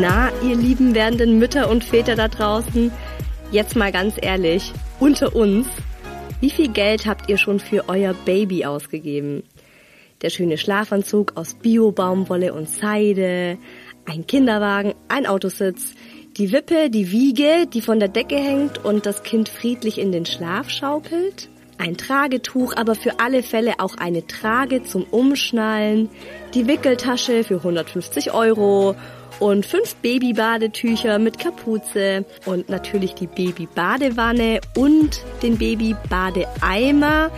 Na, ihr lieben werdenden Mütter und Väter da draußen, jetzt mal ganz ehrlich, unter uns, wie viel Geld habt ihr schon für euer Baby ausgegeben? Der schöne Schlafanzug aus Bio-Baumwolle und Seide, ein Kinderwagen, ein Autositz, die Wippe, die Wiege, die von der Decke hängt und das Kind friedlich in den Schlaf schaukelt? Ein Tragetuch, aber für alle Fälle auch eine Trage zum Umschnallen, die Wickeltasche für 150 Euro und fünf Babybadetücher mit Kapuze und natürlich die Babybadewanne und den Babybadeeimer,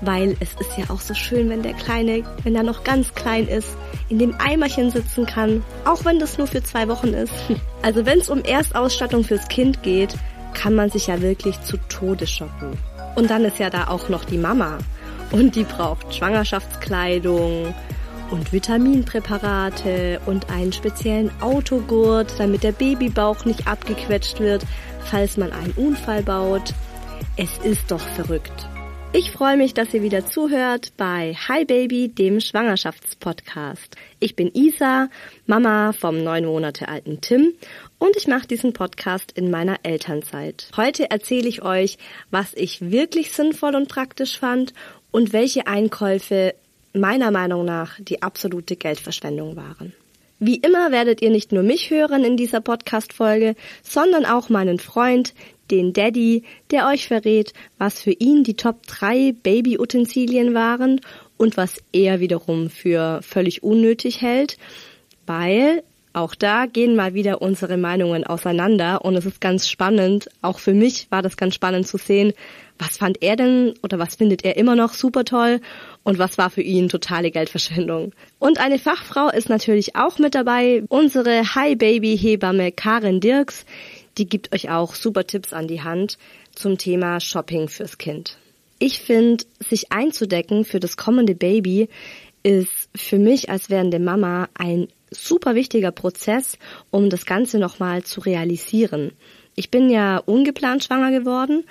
weil es ist ja auch so schön, wenn der Kleine, wenn er noch ganz klein ist, in dem Eimerchen sitzen kann, auch wenn das nur für zwei Wochen ist. Also wenn es um Erstausstattung fürs Kind geht, kann man sich ja wirklich zu Tode shoppen. Und dann ist ja da auch noch die Mama und die braucht Schwangerschaftskleidung, und Vitaminpräparate und einen speziellen Autogurt, damit der Babybauch nicht abgequetscht wird, falls man einen Unfall baut. Es ist doch verrückt. Ich freue mich, dass ihr wieder zuhört bei Hi Baby, dem Schwangerschaftspodcast. Ich bin Isa, Mama vom neun Monate alten Tim und ich mache diesen Podcast in meiner Elternzeit. Heute erzähle ich euch, was ich wirklich sinnvoll und praktisch fand und welche Einkäufe meiner Meinung nach die absolute Geldverschwendung waren. Wie immer werdet ihr nicht nur mich hören in dieser Podcast-Folge, sondern auch meinen Freund, den Daddy, der euch verrät, was für ihn die Top 3 Baby-Utensilien waren und was er wiederum für völlig unnötig hält, weil auch da gehen mal wieder unsere Meinungen auseinander und es ist ganz spannend, auch für mich war das ganz spannend zu sehen, was fand er denn oder was findet er immer noch super toll und was war für ihn totale Geldverschwendung. Und eine Fachfrau ist natürlich auch mit dabei, unsere Hi Baby Hebamme Karin Dirks, die gibt euch auch super Tipps an die Hand zum Thema Shopping fürs Kind. Ich finde, sich einzudecken für das kommende Baby ist für mich als werdende Mama ein super wichtiger Prozess, um das Ganze nochmal zu realisieren. Ich bin ja ungeplant schwanger geworden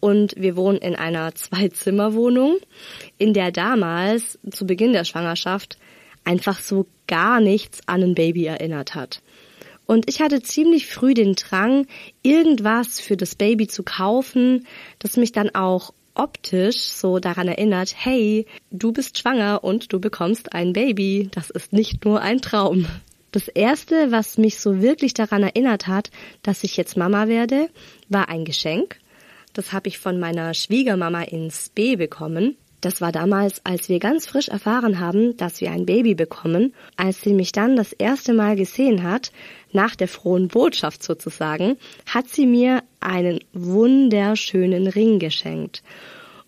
und wir wohnen in einer Zwei-Zimmer-Wohnung, in der damals zu Beginn der Schwangerschaft einfach so gar nichts an ein Baby erinnert hat. Und ich hatte ziemlich früh den Drang, irgendwas für das Baby zu kaufen, das mich dann auch optisch so daran erinnert, hey, du bist schwanger und du bekommst ein Baby. Das ist nicht nur ein Traum. Das erste, was mich so wirklich daran erinnert hat, dass ich jetzt Mama werde, war ein Geschenk Das habe ich von meiner Schwiegermama ins B bekommen. Das war damals, als wir ganz frisch erfahren haben, dass wir ein Baby bekommen. Als sie mich dann das erste Mal gesehen hat, nach der frohen Botschaft sozusagen, hat sie mir einen wunderschönen Ring geschenkt.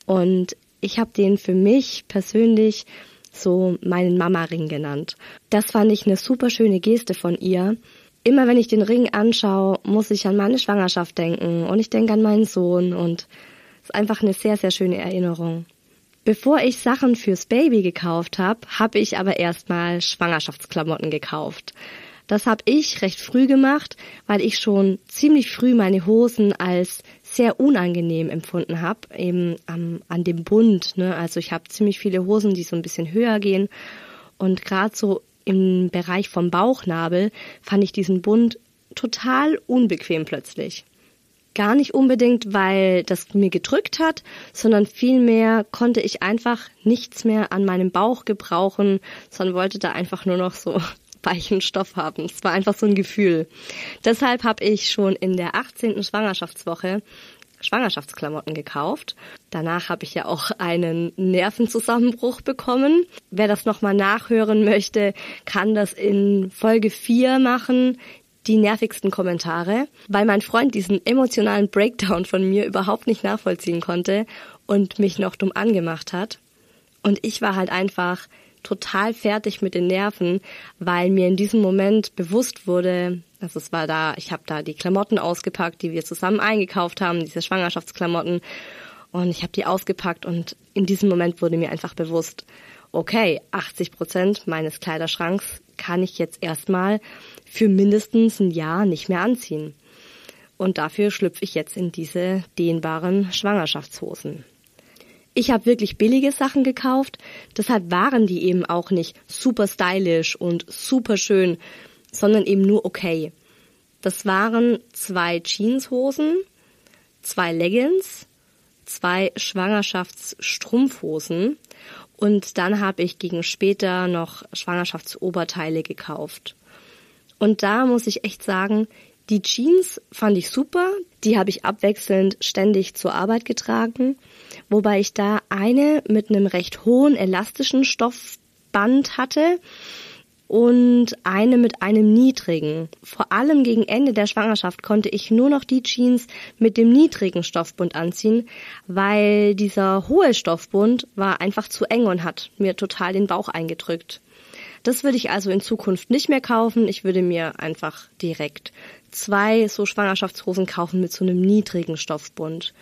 Und ich habe den für mich persönlich so meinen Mama-Ring genannt. Das fand ich eine super schöne Geste von ihr. Immer wenn ich den Ring anschaue, muss ich an meine Schwangerschaft denken und ich denke an meinen Sohn und es ist einfach eine sehr, sehr schöne Erinnerung. Bevor ich Sachen fürs Baby gekauft habe, habe ich aber erstmal Schwangerschaftsklamotten gekauft. Das habe ich recht früh gemacht, weil ich schon ziemlich früh meine Hosen als sehr unangenehm empfunden habe, eben am, an dem Bund. Ne? Also ich habe ziemlich viele Hosen, die so ein bisschen höher gehen. Und gerade so im Bereich vom Bauchnabel fand ich diesen Bund total unbequem plötzlich. Gar nicht unbedingt, weil das mir gedrückt hat, sondern vielmehr konnte ich einfach nichts mehr an meinem Bauch gebrauchen, sondern wollte da einfach nur noch so weichen Stoff haben. Es war einfach so ein Gefühl. Deshalb habe ich schon in der 18. Schwangerschaftswoche Schwangerschaftsklamotten gekauft. Danach habe ich ja auch einen Nervenzusammenbruch bekommen. Wer das nochmal nachhören möchte, kann das in Folge 4 machen die nervigsten Kommentare, weil mein Freund diesen emotionalen Breakdown von mir überhaupt nicht nachvollziehen konnte und mich noch dumm angemacht hat. Und ich war halt einfach total fertig mit den Nerven, weil mir in diesem Moment bewusst wurde, also es war da, ich habe da die Klamotten ausgepackt, die wir zusammen eingekauft haben, diese Schwangerschaftsklamotten und ich habe die ausgepackt und in diesem Moment wurde mir einfach bewusst, okay, 80 Prozent meines Kleiderschranks kann ich jetzt erstmal für mindestens ein Jahr nicht mehr anziehen. Und dafür schlüpfe ich jetzt in diese dehnbaren Schwangerschaftshosen. Ich habe wirklich billige Sachen gekauft, deshalb waren die eben auch nicht super stylisch und super schön, sondern eben nur okay. Das waren zwei Jeanshosen, zwei Leggings, zwei Schwangerschaftsstrumpfhosen und dann habe ich gegen später noch Schwangerschaftsoberteile gekauft. Und da muss ich echt sagen, die Jeans fand ich super. Die habe ich abwechselnd ständig zur Arbeit getragen. Wobei ich da eine mit einem recht hohen elastischen Stoffband hatte und eine mit einem niedrigen. Vor allem gegen Ende der Schwangerschaft konnte ich nur noch die Jeans mit dem niedrigen Stoffbund anziehen, weil dieser hohe Stoffbund war einfach zu eng und hat mir total den Bauch eingedrückt. Das würde ich also in Zukunft nicht mehr kaufen. Ich würde mir einfach direkt zwei so Schwangerschaftshosen kaufen mit so einem niedrigen Stoffbund.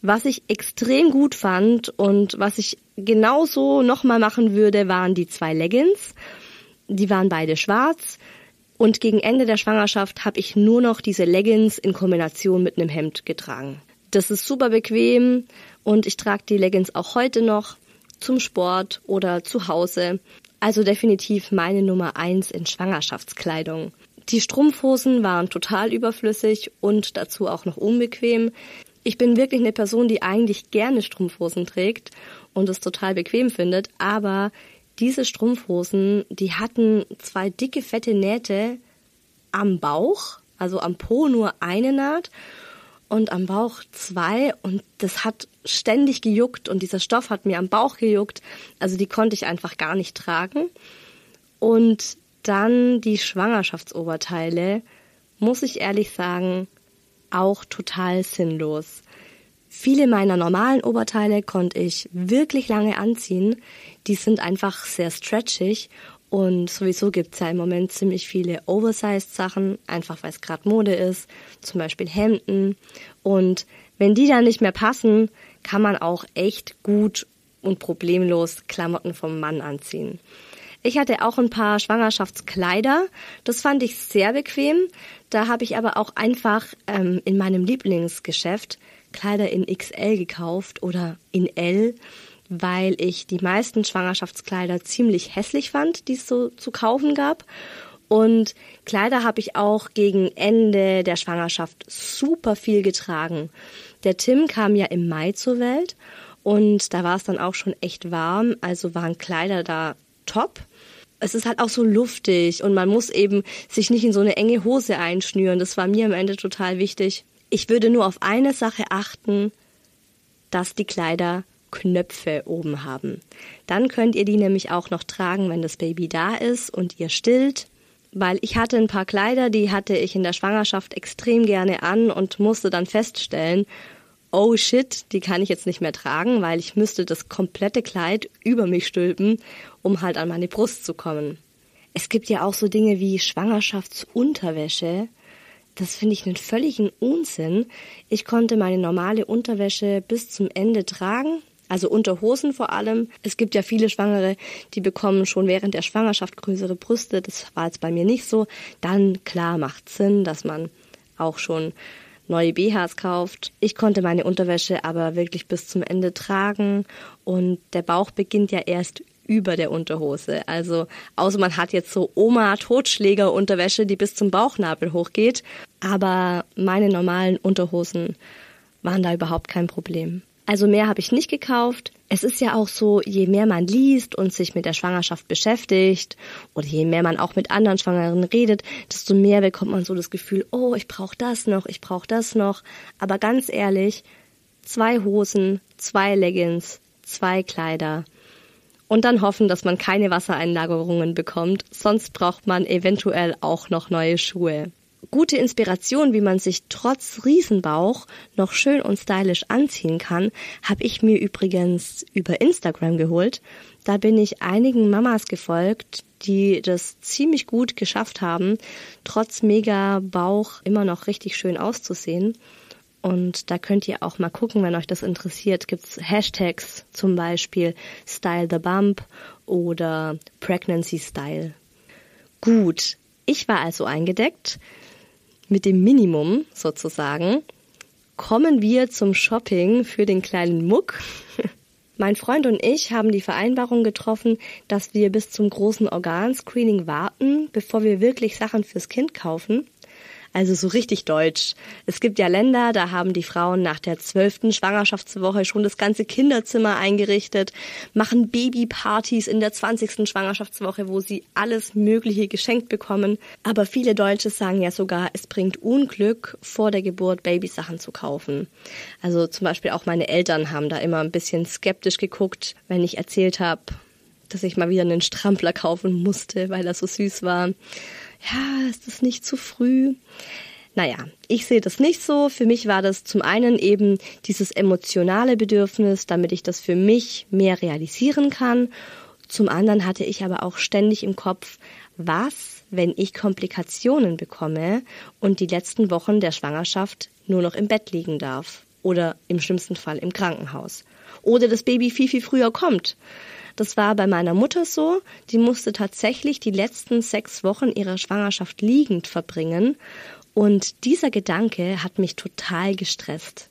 Was ich extrem gut fand und was ich genauso nochmal machen würde, waren die zwei Leggings. Die waren beide schwarz. Und gegen Ende der Schwangerschaft habe ich nur noch diese Leggings in Kombination mit einem Hemd getragen. Das ist super bequem und ich trage die Leggings auch heute noch zum Sport oder zu Hause. Also definitiv meine Nummer eins in Schwangerschaftskleidung. Die Strumpfhosen waren total überflüssig und dazu auch noch unbequem. Ich bin wirklich eine Person, die eigentlich gerne Strumpfhosen trägt und es total bequem findet, aber diese Strumpfhosen, die hatten zwei dicke, fette Nähte am Bauch, also am Po nur eine Naht und am Bauch zwei und das hat ständig gejuckt und dieser Stoff hat mir am Bauch gejuckt. Also die konnte ich einfach gar nicht tragen. Und dann die Schwangerschaftsoberteile, muss ich ehrlich sagen, auch total sinnlos. Viele meiner normalen Oberteile konnte ich wirklich lange anziehen. Die sind einfach sehr stretchig und sowieso gibt's ja im Moment ziemlich viele Oversized Sachen, einfach weil es gerade Mode ist, zum Beispiel Hemden. Und wenn die dann nicht mehr passen, kann man auch echt gut und problemlos Klamotten vom Mann anziehen. Ich hatte auch ein paar Schwangerschaftskleider. Das fand ich sehr bequem. Da habe ich aber auch einfach ähm, in meinem Lieblingsgeschäft Kleider in XL gekauft oder in L weil ich die meisten Schwangerschaftskleider ziemlich hässlich fand, die es so zu kaufen gab. Und Kleider habe ich auch gegen Ende der Schwangerschaft super viel getragen. Der Tim kam ja im Mai zur Welt und da war es dann auch schon echt warm, also waren Kleider da top. Es ist halt auch so luftig und man muss eben sich nicht in so eine enge Hose einschnüren. Das war mir am Ende total wichtig. Ich würde nur auf eine Sache achten, dass die Kleider Knöpfe oben haben. Dann könnt ihr die nämlich auch noch tragen, wenn das Baby da ist und ihr stillt. Weil ich hatte ein paar Kleider, die hatte ich in der Schwangerschaft extrem gerne an und musste dann feststellen, oh shit, die kann ich jetzt nicht mehr tragen, weil ich müsste das komplette Kleid über mich stülpen, um halt an meine Brust zu kommen. Es gibt ja auch so Dinge wie Schwangerschaftsunterwäsche. Das finde ich einen völligen Unsinn. Ich konnte meine normale Unterwäsche bis zum Ende tragen, also Unterhosen vor allem. Es gibt ja viele Schwangere, die bekommen schon während der Schwangerschaft größere Brüste. Das war jetzt bei mir nicht so. Dann klar macht Sinn, dass man auch schon neue BHs kauft. Ich konnte meine Unterwäsche aber wirklich bis zum Ende tragen und der Bauch beginnt ja erst über der Unterhose. Also außer man hat jetzt so Oma Totschläger Unterwäsche, die bis zum Bauchnabel hochgeht, aber meine normalen Unterhosen waren da überhaupt kein Problem. Also mehr habe ich nicht gekauft. Es ist ja auch so, je mehr man liest und sich mit der Schwangerschaft beschäftigt oder je mehr man auch mit anderen Schwangeren redet, desto mehr bekommt man so das Gefühl, oh, ich brauche das noch, ich brauche das noch. Aber ganz ehrlich, zwei Hosen, zwei Leggings, zwei Kleider und dann hoffen, dass man keine Wassereinlagerungen bekommt, sonst braucht man eventuell auch noch neue Schuhe gute Inspiration, wie man sich trotz Riesenbauch noch schön und stylisch anziehen kann, habe ich mir übrigens über Instagram geholt. Da bin ich einigen Mamas gefolgt, die das ziemlich gut geschafft haben, trotz mega Bauch immer noch richtig schön auszusehen. Und da könnt ihr auch mal gucken, wenn euch das interessiert. Gibt's Hashtags zum Beispiel Style the Bump oder Pregnancy Style. Gut, ich war also eingedeckt mit dem Minimum sozusagen kommen wir zum Shopping für den kleinen Muck. Mein Freund und ich haben die Vereinbarung getroffen, dass wir bis zum großen Organscreening warten, bevor wir wirklich Sachen fürs Kind kaufen. Also so richtig deutsch. Es gibt ja Länder, da haben die Frauen nach der zwölften Schwangerschaftswoche schon das ganze Kinderzimmer eingerichtet, machen Babypartys in der zwanzigsten Schwangerschaftswoche, wo sie alles Mögliche geschenkt bekommen. Aber viele Deutsche sagen ja sogar, es bringt Unglück, vor der Geburt Babysachen zu kaufen. Also zum Beispiel auch meine Eltern haben da immer ein bisschen skeptisch geguckt, wenn ich erzählt habe, dass ich mal wieder einen Strampler kaufen musste, weil er so süß war ja, ist das nicht zu früh? Naja, ich sehe das nicht so. Für mich war das zum einen eben dieses emotionale Bedürfnis, damit ich das für mich mehr realisieren kann. Zum anderen hatte ich aber auch ständig im Kopf, was, wenn ich Komplikationen bekomme und die letzten Wochen der Schwangerschaft nur noch im Bett liegen darf oder im schlimmsten Fall im Krankenhaus. Oder das Baby viel, viel früher kommt. Das war bei meiner Mutter so. Die musste tatsächlich die letzten sechs Wochen ihrer Schwangerschaft liegend verbringen. Und dieser Gedanke hat mich total gestresst.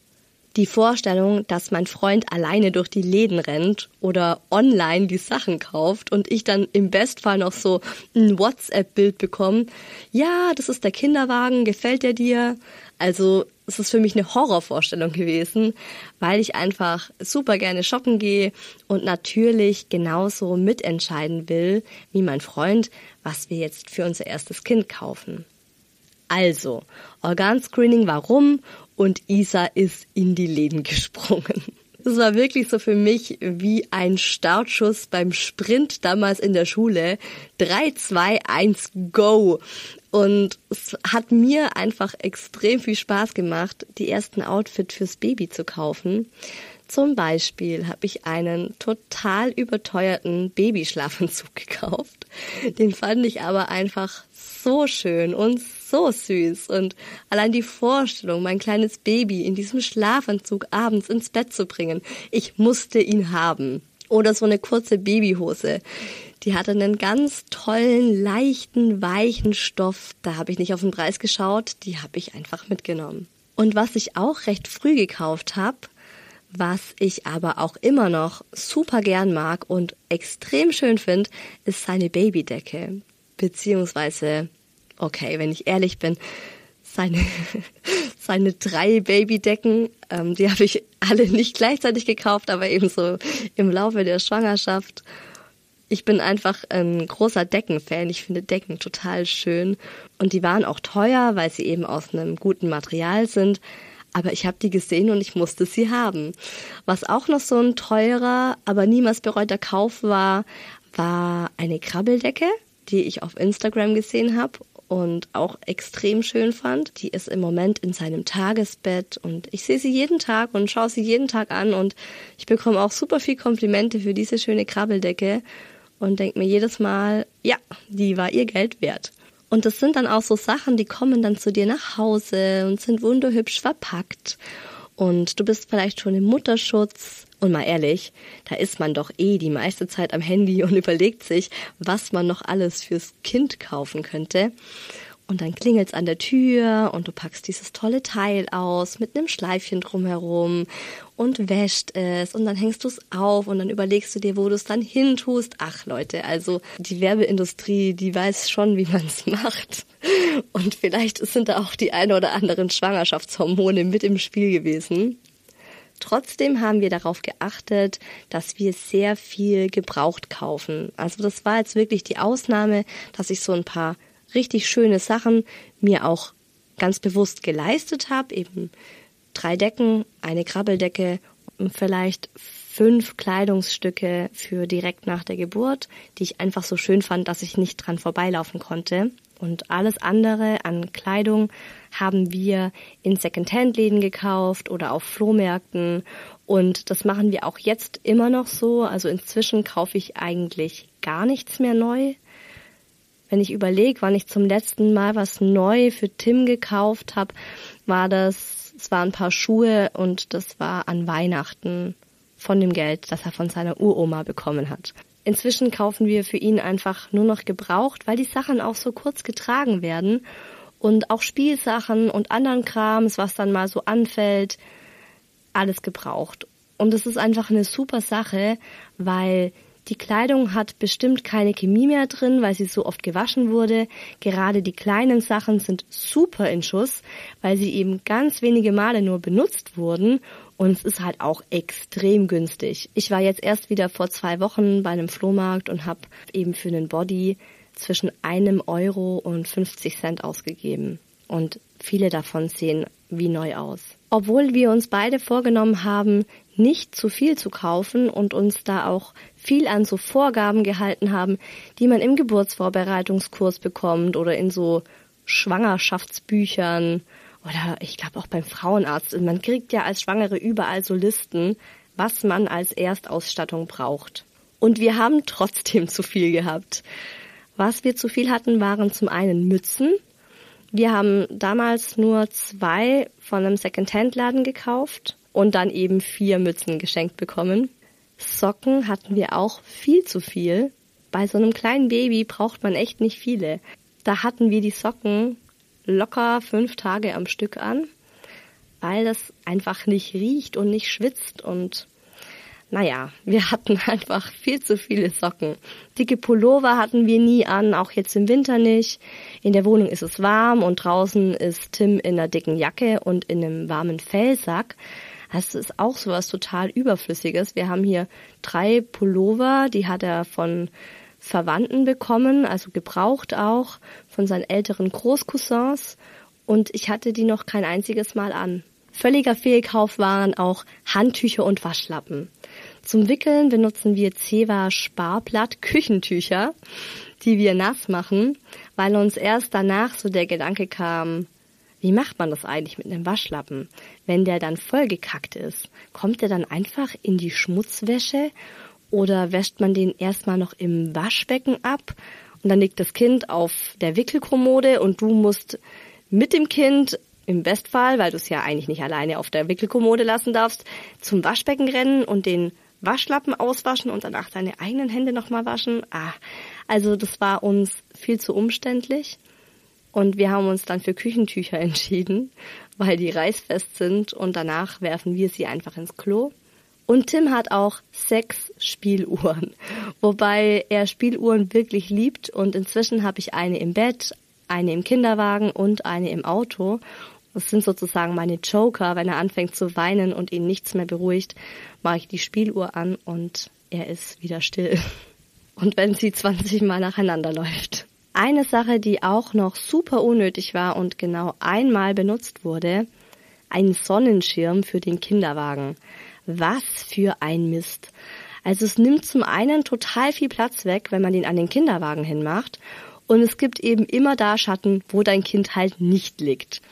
Die Vorstellung, dass mein Freund alleine durch die Läden rennt oder online die Sachen kauft und ich dann im Bestfall noch so ein WhatsApp-Bild bekomme. Ja, das ist der Kinderwagen, gefällt der dir? Also ist für mich eine Horrorvorstellung gewesen, weil ich einfach super gerne shoppen gehe und natürlich genauso mitentscheiden will wie mein Freund, was wir jetzt für unser erstes Kind kaufen. Also, Organscreening warum und Isa ist in die Läden gesprungen. Das war wirklich so für mich wie ein Startschuss beim Sprint damals in der Schule. 3, 2, 1, go! Und es hat mir einfach extrem viel Spaß gemacht, die ersten Outfit fürs Baby zu kaufen. Zum Beispiel habe ich einen total überteuerten Babyschlafentzug gekauft. Den fand ich aber einfach so schön und so süß. Und allein die Vorstellung, mein kleines Baby in diesem Schlafanzug abends ins Bett zu bringen, ich musste ihn haben. Oder so eine kurze Babyhose. Die hatte einen ganz tollen, leichten, weichen Stoff. Da habe ich nicht auf den Preis geschaut, die habe ich einfach mitgenommen. Und was ich auch recht früh gekauft habe, was ich aber auch immer noch super gern mag und extrem schön finde, ist seine Babydecke. Beziehungsweise, okay, wenn ich ehrlich bin, seine, seine drei Babydecken. Ähm, die habe ich alle nicht gleichzeitig gekauft, aber eben so im Laufe der Schwangerschaft. Ich bin einfach ein großer Deckenfan. Ich finde Decken total schön. Und die waren auch teuer, weil sie eben aus einem guten Material sind. Aber ich habe die gesehen und ich musste sie haben. Was auch noch so ein teurer, aber niemals bereuter Kauf war, war eine Krabbeldecke, die ich auf Instagram gesehen habe und auch extrem schön fand. Die ist im Moment in seinem Tagesbett und ich sehe sie jeden Tag und schaue sie jeden Tag an und ich bekomme auch super viel Komplimente für diese schöne Krabbeldecke und denke mir jedes Mal, ja, die war ihr Geld wert. Und das sind dann auch so Sachen, die kommen dann zu dir nach Hause und sind wunderhübsch verpackt. Und du bist vielleicht schon im Mutterschutz. Und mal ehrlich, da ist man doch eh die meiste Zeit am Handy und überlegt sich, was man noch alles fürs Kind kaufen könnte. Und dann klingelt's an der Tür und du packst dieses tolle Teil aus mit einem Schleifchen drumherum und wäscht es und dann hängst du es auf und dann überlegst du dir, wo du es dann hintust. Ach Leute, also die Werbeindustrie, die weiß schon, wie man es macht. Und vielleicht sind da auch die ein oder anderen Schwangerschaftshormone mit im Spiel gewesen. Trotzdem haben wir darauf geachtet, dass wir sehr viel gebraucht kaufen. Also das war jetzt wirklich die Ausnahme, dass ich so ein paar richtig schöne Sachen mir auch ganz bewusst geleistet habe. Eben drei Decken, eine Krabbeldecke und vielleicht fünf Kleidungsstücke für direkt nach der Geburt, die ich einfach so schön fand, dass ich nicht dran vorbeilaufen konnte. Und alles andere an Kleidung haben wir in Secondhand-Läden gekauft oder auf Flohmärkten. Und das machen wir auch jetzt immer noch so. Also inzwischen kaufe ich eigentlich gar nichts mehr neu. Wenn ich überlege, wann ich zum letzten Mal was neu für Tim gekauft habe, war das, es waren ein paar Schuhe und das war an Weihnachten von dem Geld, das er von seiner Uroma bekommen hat. Inzwischen kaufen wir für ihn einfach nur noch gebraucht, weil die Sachen auch so kurz getragen werden und auch Spielsachen und anderen Krams, was dann mal so anfällt, alles gebraucht. Und es ist einfach eine super Sache, weil die Kleidung hat bestimmt keine Chemie mehr drin, weil sie so oft gewaschen wurde. Gerade die kleinen Sachen sind super in Schuss, weil sie eben ganz wenige Male nur benutzt wurden und es ist halt auch extrem günstig. Ich war jetzt erst wieder vor zwei Wochen bei einem Flohmarkt und habe eben für einen Body zwischen einem Euro und 50 Cent ausgegeben. Und viele davon sehen wie neu aus. Obwohl wir uns beide vorgenommen haben, nicht zu viel zu kaufen und uns da auch viel an so Vorgaben gehalten haben, die man im Geburtsvorbereitungskurs bekommt oder in so Schwangerschaftsbüchern oder ich glaube auch beim Frauenarzt. Man kriegt ja als Schwangere überall so Listen, was man als Erstausstattung braucht. Und wir haben trotzdem zu viel gehabt. Was wir zu viel hatten, waren zum einen Mützen. Wir haben damals nur zwei von einem Second-Hand-Laden gekauft und dann eben vier Mützen geschenkt bekommen. Socken hatten wir auch viel zu viel. Bei so einem kleinen Baby braucht man echt nicht viele. Da hatten wir die Socken locker fünf Tage am Stück an, weil das einfach nicht riecht und nicht schwitzt und naja, wir hatten einfach viel zu viele Socken. Dicke Pullover hatten wir nie an, auch jetzt im Winter nicht. In der Wohnung ist es warm und draußen ist Tim in einer dicken Jacke und in einem warmen Fellsack. Das ist auch sowas total Überflüssiges. Wir haben hier drei Pullover, die hat er von Verwandten bekommen, also gebraucht auch, von seinen älteren Großcousins. Und ich hatte die noch kein einziges Mal an. Völliger Fehlkauf waren auch Handtücher und Waschlappen. Zum Wickeln benutzen wir Ceva Sparblatt Küchentücher, die wir nass machen, weil uns erst danach so der Gedanke kam, wie macht man das eigentlich mit einem Waschlappen? Wenn der dann vollgekackt ist, kommt der dann einfach in die Schmutzwäsche oder wäscht man den erstmal noch im Waschbecken ab und dann liegt das Kind auf der Wickelkommode und du musst mit dem Kind im Bestfall, weil du es ja eigentlich nicht alleine auf der Wickelkommode lassen darfst, zum Waschbecken rennen und den Waschlappen auswaschen und danach deine eigenen Hände nochmal waschen. Ah, also das war uns viel zu umständlich. Und wir haben uns dann für Küchentücher entschieden, weil die reißfest sind und danach werfen wir sie einfach ins Klo. Und Tim hat auch sechs Spieluhren, wobei er Spieluhren wirklich liebt und inzwischen habe ich eine im Bett, eine im Kinderwagen und eine im Auto. Das sind sozusagen meine Joker. Wenn er anfängt zu weinen und ihn nichts mehr beruhigt, mache ich die Spieluhr an und er ist wieder still. und wenn sie 20 Mal nacheinander läuft. Eine Sache, die auch noch super unnötig war und genau einmal benutzt wurde, ein Sonnenschirm für den Kinderwagen. Was für ein Mist. Also es nimmt zum einen total viel Platz weg, wenn man den an den Kinderwagen hinmacht. Und es gibt eben immer da Schatten, wo dein Kind halt nicht liegt.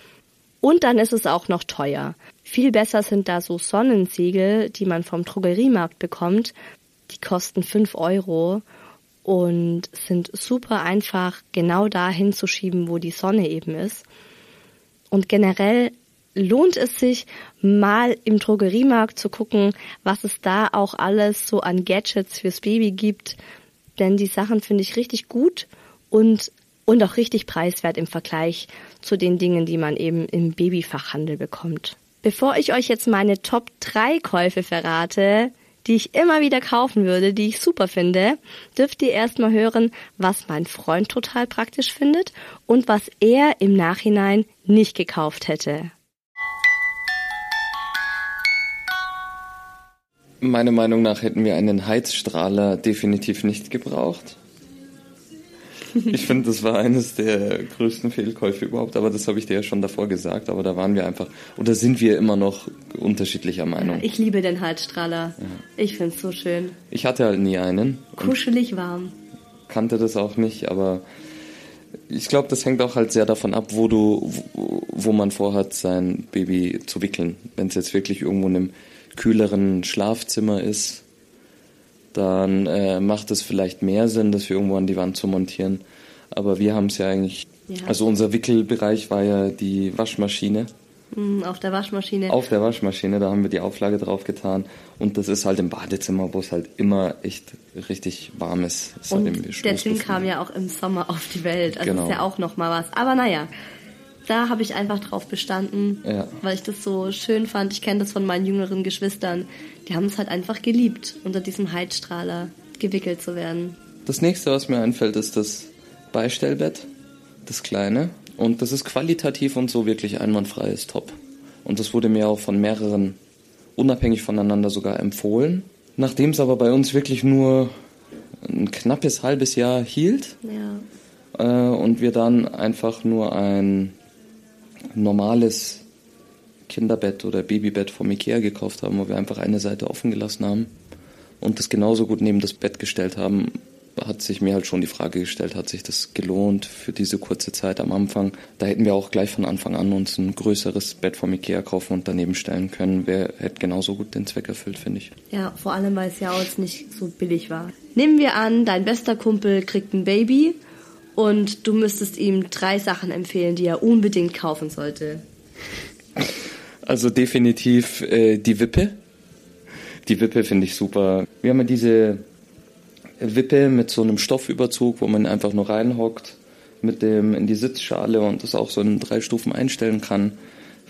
Und dann ist es auch noch teuer. Viel besser sind da so Sonnensegel, die man vom Drogeriemarkt bekommt. Die kosten fünf Euro und sind super einfach genau da hinzuschieben, wo die Sonne eben ist. Und generell lohnt es sich, mal im Drogeriemarkt zu gucken, was es da auch alles so an Gadgets fürs Baby gibt. Denn die Sachen finde ich richtig gut und, und auch richtig preiswert im Vergleich zu den Dingen, die man eben im Babyfachhandel bekommt. Bevor ich euch jetzt meine Top 3 Käufe verrate, die ich immer wieder kaufen würde, die ich super finde, dürft ihr erstmal hören, was mein Freund total praktisch findet und was er im Nachhinein nicht gekauft hätte. Meiner Meinung nach hätten wir einen Heizstrahler definitiv nicht gebraucht. Ich finde, das war eines der größten Fehlkäufe überhaupt, aber das habe ich dir ja schon davor gesagt. Aber da waren wir einfach, oder sind wir immer noch unterschiedlicher Meinung. ich liebe den Heizstrahler. Ja. Ich finde es so schön. Ich hatte halt nie einen. Kuschelig warm. Kannte das auch nicht, aber ich glaube, das hängt auch halt sehr davon ab, wo du, wo, wo man vorhat, sein Baby zu wickeln. Wenn es jetzt wirklich irgendwo in einem kühleren Schlafzimmer ist, dann äh, macht es vielleicht mehr Sinn, das irgendwo an die Wand zu montieren. Aber wir haben es ja eigentlich, ja. also unser Wickelbereich war ja die Waschmaschine. Hm, auf der Waschmaschine. Auf der Waschmaschine, da haben wir die Auflage drauf getan. Und das ist halt im Badezimmer, wo es halt immer echt richtig warm ist. ist und halt der Tim kam ja auch im Sommer auf die Welt. Also genau. ist ja auch nochmal was. Aber naja, da habe ich einfach drauf bestanden, ja. weil ich das so schön fand. Ich kenne das von meinen jüngeren Geschwistern. Die haben es halt einfach geliebt, unter diesem Heizstrahler gewickelt zu werden. Das nächste, was mir einfällt, ist das Beistellbett, das kleine. Und das ist qualitativ und so wirklich einwandfrei, ist top. Und das wurde mir auch von mehreren, unabhängig voneinander sogar empfohlen. Nachdem es aber bei uns wirklich nur ein knappes halbes Jahr hielt ja. äh, und wir dann einfach nur ein normales Kinderbett oder Babybett vom Ikea gekauft haben, wo wir einfach eine Seite offen gelassen haben und das genauso gut neben das Bett gestellt haben, hat sich mir halt schon die Frage gestellt, hat sich das gelohnt für diese kurze Zeit am Anfang? Da hätten wir auch gleich von Anfang an uns ein größeres Bett vom Ikea kaufen und daneben stellen können. Wer hätte genauso gut den Zweck erfüllt, finde ich. Ja, vor allem, weil es ja auch nicht so billig war. Nehmen wir an, dein bester Kumpel kriegt ein Baby und du müsstest ihm drei Sachen empfehlen, die er unbedingt kaufen sollte. Also definitiv äh, die Wippe. Die Wippe finde ich super. Wir haben ja diese Wippe mit so einem Stoffüberzug, wo man einfach nur reinhockt mit dem in die Sitzschale und das auch so in drei Stufen einstellen kann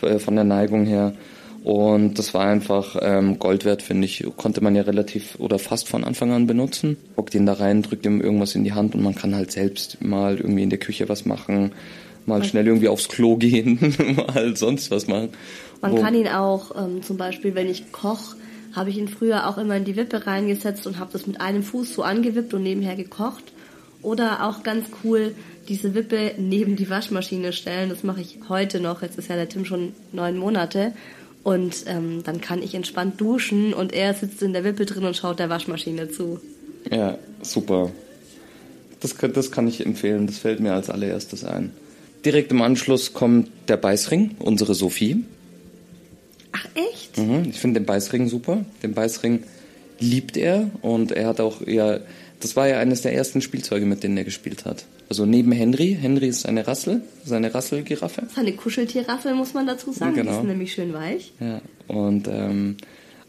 äh, von der Neigung her. Und das war einfach ähm, Gold wert, finde ich. Konnte man ja relativ oder fast von Anfang an benutzen. Hockt ihn da rein, drückt ihm irgendwas in die Hand und man kann halt selbst mal irgendwie in der Küche was machen, mal schnell irgendwie aufs Klo gehen, mal sonst was machen. Man Wo kann ihn auch ähm, zum Beispiel, wenn ich koche, habe ich ihn früher auch immer in die Wippe reingesetzt und habe das mit einem Fuß so angewippt und nebenher gekocht. Oder auch ganz cool, diese Wippe neben die Waschmaschine stellen. Das mache ich heute noch. Jetzt ist ja der Tim schon neun Monate. Und ähm, dann kann ich entspannt duschen und er sitzt in der Wippe drin und schaut der Waschmaschine zu. Ja, super. Das, das kann ich empfehlen, das fällt mir als allererstes ein. Direkt im Anschluss kommt der Beißring, unsere Sophie. Ach echt? Mhm, ich finde den Beißring super. Den Beißring liebt er und er hat auch ja, das war ja eines der ersten Spielzeuge, mit denen er gespielt hat. Also neben Henry. Henry ist eine Rassel, seine Rasselgiraffe. Eine Kuscheltierrassel, muss man dazu sagen. Genau. Die ist nämlich schön weich. Ja, und, ähm,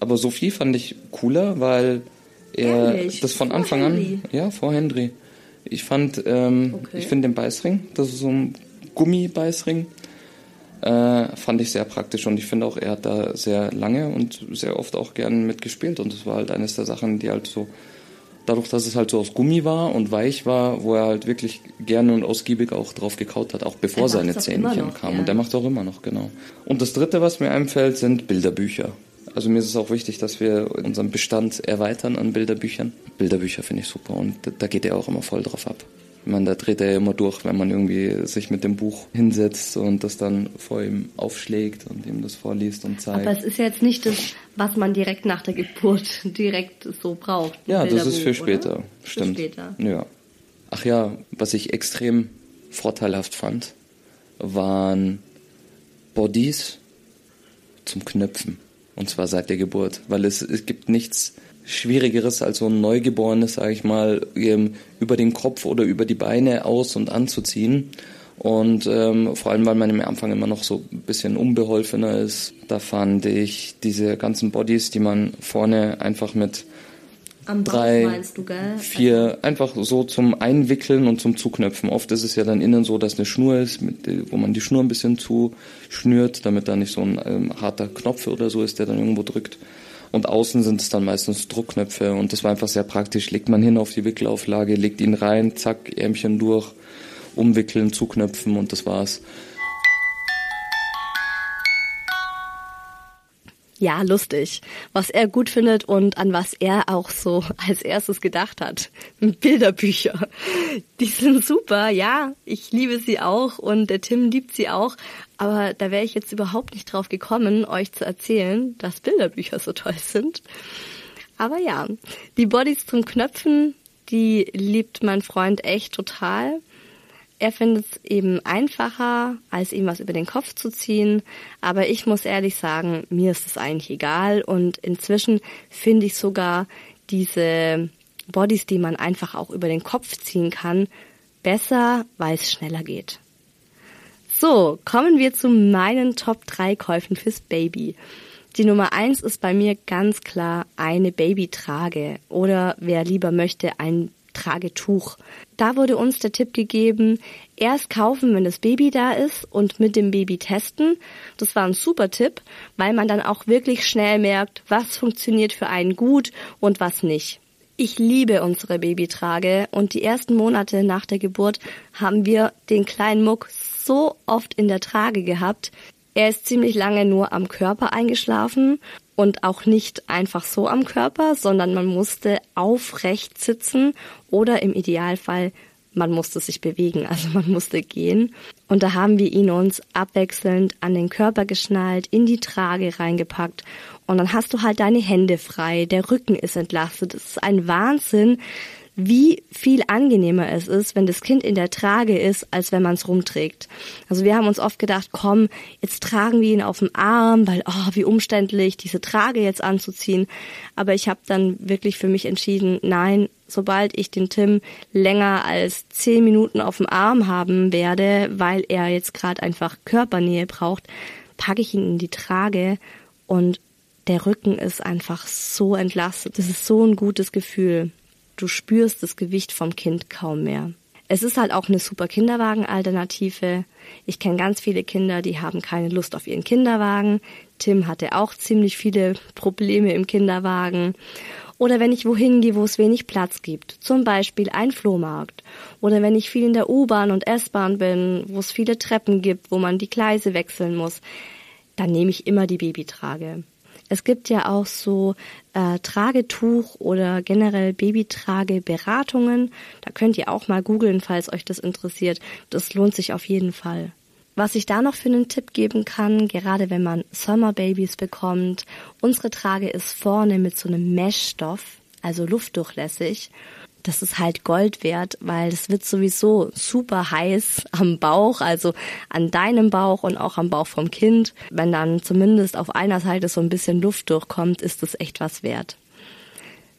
aber Sophie fand ich cooler, weil er Ehrlich? das von vor Anfang Henry. an. Ja, vor Henry. Ich fand, ähm, okay. ich finde den Beißring, das ist so ein Gummibeißring, äh, fand ich sehr praktisch und ich finde auch, er hat da sehr lange und sehr oft auch gern mitgespielt und das war halt eines der Sachen, die halt so dadurch, dass es halt so aus Gummi war und weich war, wo er halt wirklich gerne und ausgiebig auch drauf gekaut hat, auch bevor seine Zähnchen kamen. Ja. Und der macht auch immer noch, genau. Und das dritte, was mir einfällt, sind Bilderbücher. Also mir ist es auch wichtig, dass wir unseren Bestand erweitern an Bilderbüchern. Bilderbücher finde ich super und da geht er auch immer voll drauf ab. Ich meine, da dreht er ja immer durch, wenn man irgendwie sich mit dem Buch hinsetzt und das dann vor ihm aufschlägt und ihm das vorliest und zeigt. Aber es ist jetzt nicht das, was man direkt nach der Geburt direkt so braucht. Ja, das ist für später. Oder? Stimmt. Für später. Ja. Ach ja, was ich extrem vorteilhaft fand, waren Bodies zum Knöpfen. Und zwar seit der Geburt. Weil es, es gibt nichts Schwierigeres als so ein Neugeborenes, sage ich mal, über den Kopf oder über die Beine aus und anzuziehen. Und ähm, vor allem, weil man im Anfang immer noch so ein bisschen unbeholfener ist, da fand ich diese ganzen Bodies, die man vorne einfach mit am drei, meinst du, gell? Vier, einfach so zum Einwickeln und zum Zuknöpfen. Oft ist es ja dann innen so, dass eine Schnur ist, mit, wo man die Schnur ein bisschen zuschnürt, damit da nicht so ein ähm, harter Knopf oder so ist, der dann irgendwo drückt. Und außen sind es dann meistens Druckknöpfe und das war einfach sehr praktisch. Legt man hin auf die Wickelauflage, legt ihn rein, zack, Ärmchen durch, umwickeln, zuknöpfen und das war's. Ja, lustig, was er gut findet und an was er auch so als erstes gedacht hat. Bilderbücher. Die sind super, ja, ich liebe sie auch und der Tim liebt sie auch, aber da wäre ich jetzt überhaupt nicht drauf gekommen, euch zu erzählen, dass Bilderbücher so toll sind. Aber ja, die Bodies zum Knöpfen, die liebt mein Freund echt total. Er findet es eben einfacher, als ihm was über den Kopf zu ziehen. Aber ich muss ehrlich sagen, mir ist es eigentlich egal. Und inzwischen finde ich sogar diese Bodies, die man einfach auch über den Kopf ziehen kann, besser, weil es schneller geht. So, kommen wir zu meinen Top 3 Käufen fürs Baby. Die Nummer eins ist bei mir ganz klar eine Babytrage oder wer lieber möchte, ein Tragetuch. Da wurde uns der Tipp gegeben, erst kaufen, wenn das Baby da ist und mit dem Baby testen. Das war ein super Tipp, weil man dann auch wirklich schnell merkt, was funktioniert für einen gut und was nicht. Ich liebe unsere Babytrage und die ersten Monate nach der Geburt haben wir den kleinen Muck so oft in der Trage gehabt. Er ist ziemlich lange nur am Körper eingeschlafen und auch nicht einfach so am Körper, sondern man musste aufrecht sitzen oder im Idealfall man musste sich bewegen, also man musste gehen. Und da haben wir ihn uns abwechselnd an den Körper geschnallt, in die Trage reingepackt. Und dann hast du halt deine Hände frei, der Rücken ist entlastet. Das ist ein Wahnsinn, wie viel angenehmer es ist, wenn das Kind in der Trage ist, als wenn man es rumträgt. Also wir haben uns oft gedacht, komm, jetzt tragen wir ihn auf dem Arm, weil, oh, wie umständlich, diese Trage jetzt anzuziehen. Aber ich habe dann wirklich für mich entschieden, nein, sobald ich den Tim länger als zehn Minuten auf dem Arm haben werde, weil er jetzt gerade einfach Körpernähe braucht, packe ich ihn in die Trage und der Rücken ist einfach so entlastet. Das ist so ein gutes Gefühl du spürst das Gewicht vom Kind kaum mehr. Es ist halt auch eine super Kinderwagen-Alternative. Ich kenne ganz viele Kinder, die haben keine Lust auf ihren Kinderwagen. Tim hatte auch ziemlich viele Probleme im Kinderwagen. Oder wenn ich wohin gehe, wo es wenig Platz gibt, zum Beispiel ein Flohmarkt. Oder wenn ich viel in der U-Bahn und S-Bahn bin, wo es viele Treppen gibt, wo man die Gleise wechseln muss, dann nehme ich immer die Babytrage. Es gibt ja auch so äh, Tragetuch oder generell Babytrageberatungen. Da könnt ihr auch mal googeln, falls euch das interessiert. Das lohnt sich auf jeden Fall. Was ich da noch für einen Tipp geben kann, gerade wenn man Sommerbabys bekommt, unsere Trage ist vorne mit so einem Meshstoff, also luftdurchlässig das ist halt Gold wert, weil es wird sowieso super heiß am Bauch, also an deinem Bauch und auch am Bauch vom Kind. Wenn dann zumindest auf einer Seite so ein bisschen Luft durchkommt, ist das echt was wert.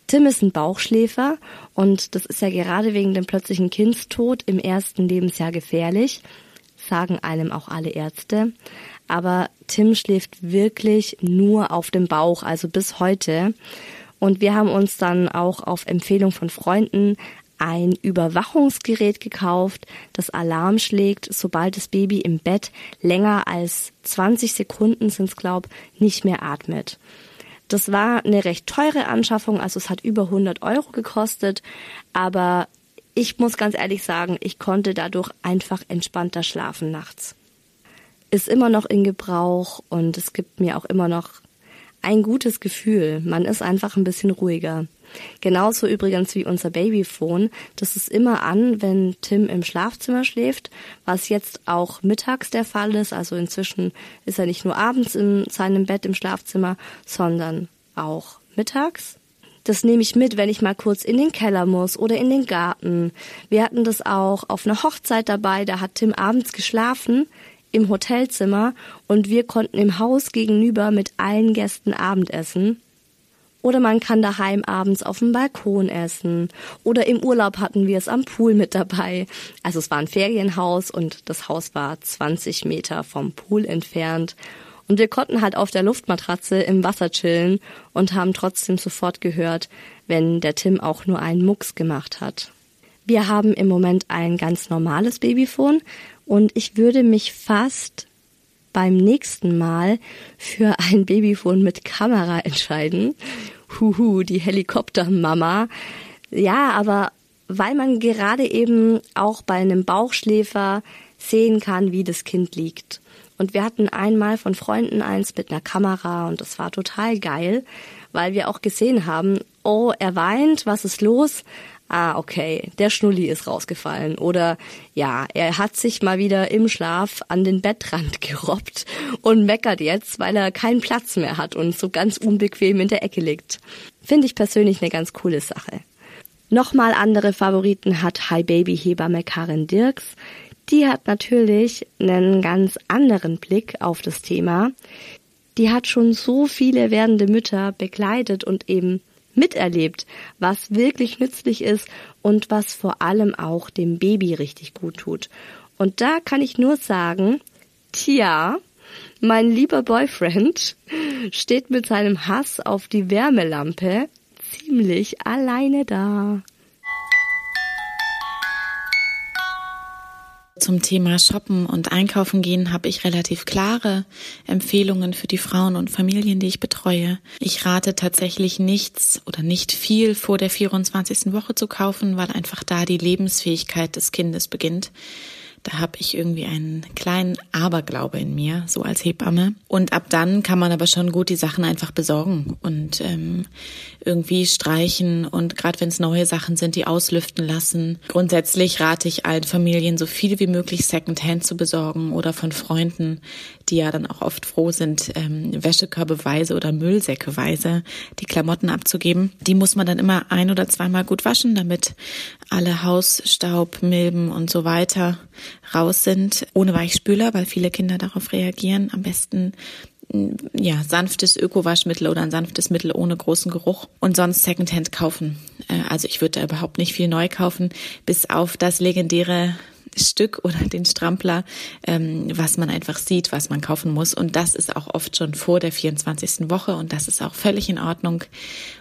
Tim ist ein Bauchschläfer und das ist ja gerade wegen dem plötzlichen Kindstod im ersten Lebensjahr gefährlich, sagen einem auch alle Ärzte. Aber Tim schläft wirklich nur auf dem Bauch, also bis heute. Und wir haben uns dann auch auf Empfehlung von Freunden ein Überwachungsgerät gekauft, das Alarm schlägt, sobald das Baby im Bett länger als 20 Sekunden sind es glaub, nicht mehr atmet. Das war eine recht teure Anschaffung, also es hat über 100 Euro gekostet, aber ich muss ganz ehrlich sagen, ich konnte dadurch einfach entspannter schlafen nachts. Ist immer noch in Gebrauch und es gibt mir auch immer noch ein gutes Gefühl. Man ist einfach ein bisschen ruhiger. Genauso übrigens wie unser Babyphone. Das ist immer an, wenn Tim im Schlafzimmer schläft, was jetzt auch mittags der Fall ist. Also inzwischen ist er nicht nur abends in seinem Bett im Schlafzimmer, sondern auch mittags. Das nehme ich mit, wenn ich mal kurz in den Keller muss oder in den Garten. Wir hatten das auch auf einer Hochzeit dabei, da hat Tim abends geschlafen im Hotelzimmer und wir konnten im Haus gegenüber mit allen Gästen Abendessen. Oder man kann daheim abends auf dem Balkon essen. Oder im Urlaub hatten wir es am Pool mit dabei. Also es war ein Ferienhaus und das Haus war 20 Meter vom Pool entfernt. Und wir konnten halt auf der Luftmatratze im Wasser chillen und haben trotzdem sofort gehört, wenn der Tim auch nur einen Mucks gemacht hat. Wir haben im Moment ein ganz normales Babyphone und ich würde mich fast beim nächsten Mal für ein Babyphone mit Kamera entscheiden huhu, die Helikoptermama. Ja, aber weil man gerade eben auch bei einem Bauchschläfer sehen kann, wie das Kind liegt. Und wir hatten einmal von Freunden eins mit einer Kamera und das war total geil, weil wir auch gesehen haben, oh, er weint, was ist los? Ah, okay, der Schnulli ist rausgefallen. Oder ja, er hat sich mal wieder im Schlaf an den Bettrand gerobbt und meckert jetzt, weil er keinen Platz mehr hat und so ganz unbequem in der Ecke liegt. Finde ich persönlich eine ganz coole Sache. Nochmal andere Favoriten hat Hi Baby Hebamme Karin Dirks. Die hat natürlich einen ganz anderen Blick auf das Thema. Die hat schon so viele werdende Mütter begleitet und eben miterlebt, was wirklich nützlich ist und was vor allem auch dem Baby richtig gut tut. Und da kann ich nur sagen, tja, mein lieber Boyfriend steht mit seinem Hass auf die Wärmelampe ziemlich alleine da. Zum Thema Shoppen und Einkaufen gehen habe ich relativ klare Empfehlungen für die Frauen und Familien, die ich betreue. Ich rate tatsächlich nichts oder nicht viel vor der 24. Woche zu kaufen, weil einfach da die Lebensfähigkeit des Kindes beginnt. Da habe ich irgendwie einen kleinen Aberglaube in mir, so als Hebamme. Und ab dann kann man aber schon gut die Sachen einfach besorgen und ähm, irgendwie streichen und gerade wenn es neue Sachen sind, die auslüften lassen. Grundsätzlich rate ich allen Familien, so viel wie möglich Secondhand zu besorgen oder von Freunden, die ja dann auch oft froh sind, ähm, Wäschekörbeweise oder Müllsäckeweise die Klamotten abzugeben. Die muss man dann immer ein oder zweimal gut waschen, damit alle Hausstaub, Milben und so weiter raus sind, ohne Weichspüler, weil viele Kinder darauf reagieren. Am besten ja, sanftes Öko-Waschmittel oder ein sanftes Mittel ohne großen Geruch und sonst Secondhand kaufen. Äh, also ich würde da überhaupt nicht viel neu kaufen, bis auf das legendäre Stück oder den Strampler, ähm, was man einfach sieht, was man kaufen muss. Und das ist auch oft schon vor der 24. Woche und das ist auch völlig in Ordnung.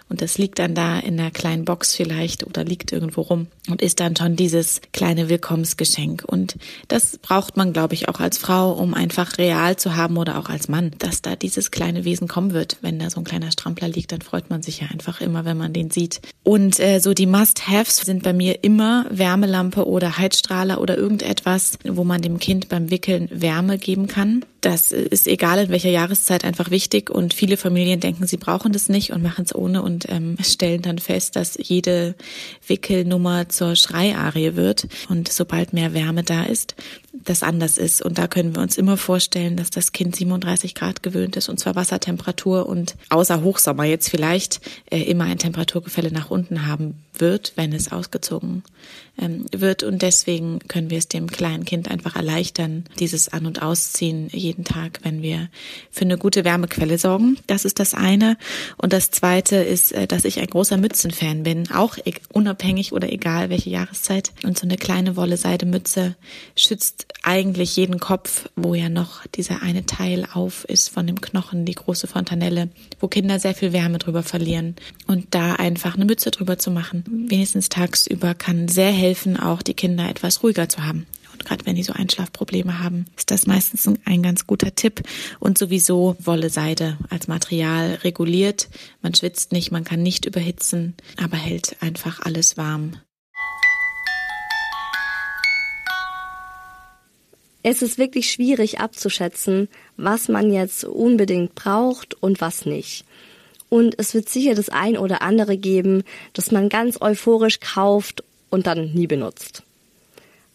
Und das liegt dann da in einer kleinen Box vielleicht oder liegt irgendwo rum und ist dann schon dieses kleine Willkommensgeschenk. Und das braucht man, glaube ich, auch als Frau, um einfach real zu haben oder auch als Mann, dass da dieses kleine Wesen kommen wird. Wenn da so ein kleiner Strampler liegt, dann freut man sich ja einfach immer, wenn man den sieht. Und äh, so die Must-Haves sind bei mir immer Wärmelampe oder Heizstrahler oder irgendetwas, wo man dem Kind beim Wickeln Wärme geben kann. Das ist egal in welcher Jahreszeit einfach wichtig und viele Familien denken, sie brauchen das nicht und machen es ohne und ähm, stellen dann fest, dass jede Wickelnummer zur Schreiarie wird und sobald mehr Wärme da ist, das anders ist. Und da können wir uns immer vorstellen, dass das Kind 37 Grad gewöhnt ist und zwar Wassertemperatur und außer Hochsommer jetzt vielleicht äh, immer ein Temperaturgefälle nach unten haben wird, wenn es ausgezogen ähm, wird. Und deswegen können wir es dem kleinen Kind einfach erleichtern, dieses An- und Ausziehen jeden Tag, wenn wir für eine gute Wärmequelle sorgen. Das ist das eine. Und das zweite ist, äh, dass ich ein großer Mützenfan bin, auch e-, unabhängig oder egal welche Jahreszeit. Und so eine kleine Wolle-Seide-Mütze schützt eigentlich jeden Kopf, wo ja noch dieser eine Teil auf ist von dem Knochen, die große Fontanelle, wo Kinder sehr viel Wärme drüber verlieren. Und da einfach eine Mütze drüber zu machen, wenigstens tagsüber, kann sehr helfen, auch die Kinder etwas ruhiger zu haben. Und gerade wenn die so Einschlafprobleme haben, ist das meistens ein ganz guter Tipp. Und sowieso Wolle Seide als Material reguliert. Man schwitzt nicht, man kann nicht überhitzen, aber hält einfach alles warm. Es ist wirklich schwierig abzuschätzen, was man jetzt unbedingt braucht und was nicht. Und es wird sicher das ein oder andere geben, das man ganz euphorisch kauft und dann nie benutzt.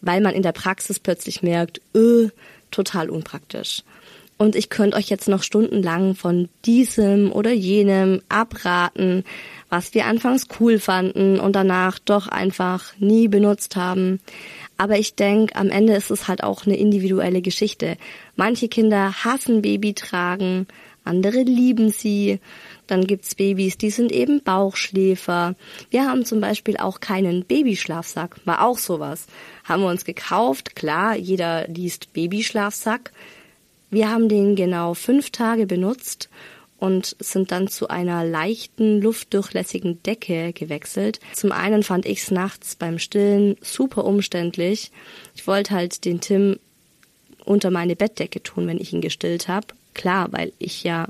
Weil man in der Praxis plötzlich merkt, öh, total unpraktisch. Und ich könnte euch jetzt noch stundenlang von diesem oder jenem abraten, was wir anfangs cool fanden und danach doch einfach nie benutzt haben. Aber ich denke, am Ende ist es halt auch eine individuelle Geschichte. Manche Kinder hassen Babytragen, andere lieben sie. Dann gibt's Babys, die sind eben Bauchschläfer. Wir haben zum Beispiel auch keinen Babyschlafsack, war auch sowas. Haben wir uns gekauft, klar, jeder liest Babyschlafsack. Wir haben den genau fünf Tage benutzt und sind dann zu einer leichten, luftdurchlässigen Decke gewechselt. Zum einen fand ich's nachts beim Stillen super umständlich. Ich wollte halt den Tim unter meine Bettdecke tun, wenn ich ihn gestillt habe. Klar, weil ich ja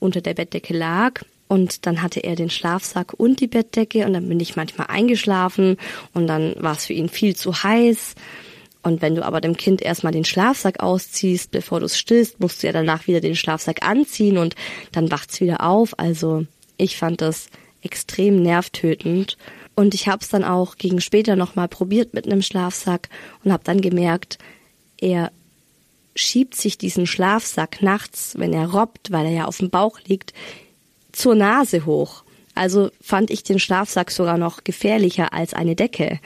unter der Bettdecke lag. Und dann hatte er den Schlafsack und die Bettdecke und dann bin ich manchmal eingeschlafen und dann war es für ihn viel zu heiß. Und wenn du aber dem Kind erstmal den Schlafsack ausziehst, bevor du es stillst, musst du ja danach wieder den Schlafsack anziehen und dann wacht's wieder auf. Also ich fand das extrem nervtötend. Und ich habe es dann auch gegen später nochmal probiert mit einem Schlafsack und habe dann gemerkt, er schiebt sich diesen Schlafsack nachts, wenn er robbt, weil er ja auf dem Bauch liegt, zur Nase hoch. Also fand ich den Schlafsack sogar noch gefährlicher als eine Decke.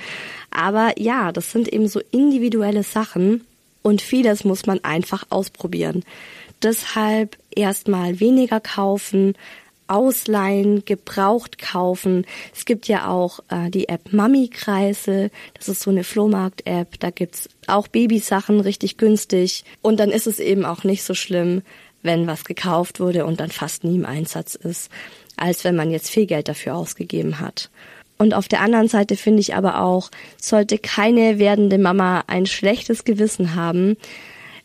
Aber ja, das sind eben so individuelle Sachen und vieles muss man einfach ausprobieren. Deshalb erstmal weniger kaufen, ausleihen, gebraucht kaufen. Es gibt ja auch äh, die App Mami-Kreise. Das ist so eine Flohmarkt-App. Da gibt's auch Babysachen richtig günstig. Und dann ist es eben auch nicht so schlimm, wenn was gekauft wurde und dann fast nie im Einsatz ist, als wenn man jetzt viel Geld dafür ausgegeben hat. Und auf der anderen Seite finde ich aber auch, sollte keine werdende Mama ein schlechtes Gewissen haben,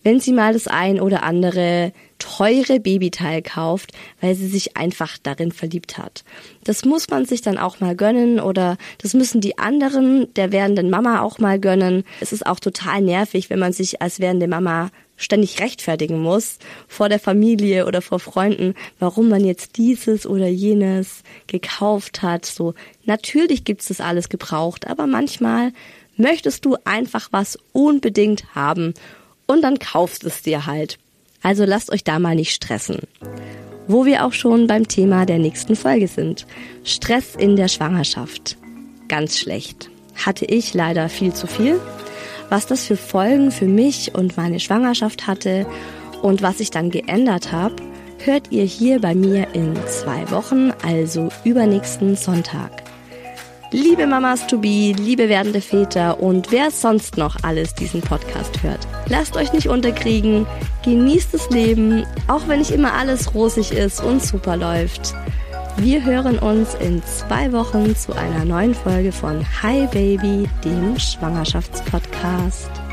wenn sie mal das ein oder andere teure Babyteil kauft, weil sie sich einfach darin verliebt hat. Das muss man sich dann auch mal gönnen oder das müssen die anderen der werdenden Mama auch mal gönnen. Es ist auch total nervig, wenn man sich als werdende Mama ständig rechtfertigen muss vor der Familie oder vor Freunden, warum man jetzt dieses oder jenes gekauft hat. So, natürlich gibt's das alles gebraucht, aber manchmal möchtest du einfach was unbedingt haben und dann kaufst es dir halt. Also lasst euch da mal nicht stressen. Wo wir auch schon beim Thema der nächsten Folge sind. Stress in der Schwangerschaft. Ganz schlecht. Hatte ich leider viel zu viel was das für Folgen für mich und meine Schwangerschaft hatte und was ich dann geändert habe, hört ihr hier bei mir in zwei Wochen, also übernächsten Sonntag. Liebe Mamas to be, liebe werdende Väter und wer sonst noch alles diesen Podcast hört. Lasst euch nicht unterkriegen, genießt das Leben, auch wenn nicht immer alles rosig ist und super läuft. Wir hören uns in zwei Wochen zu einer neuen Folge von Hi Baby, dem Schwangerschaftspodcast.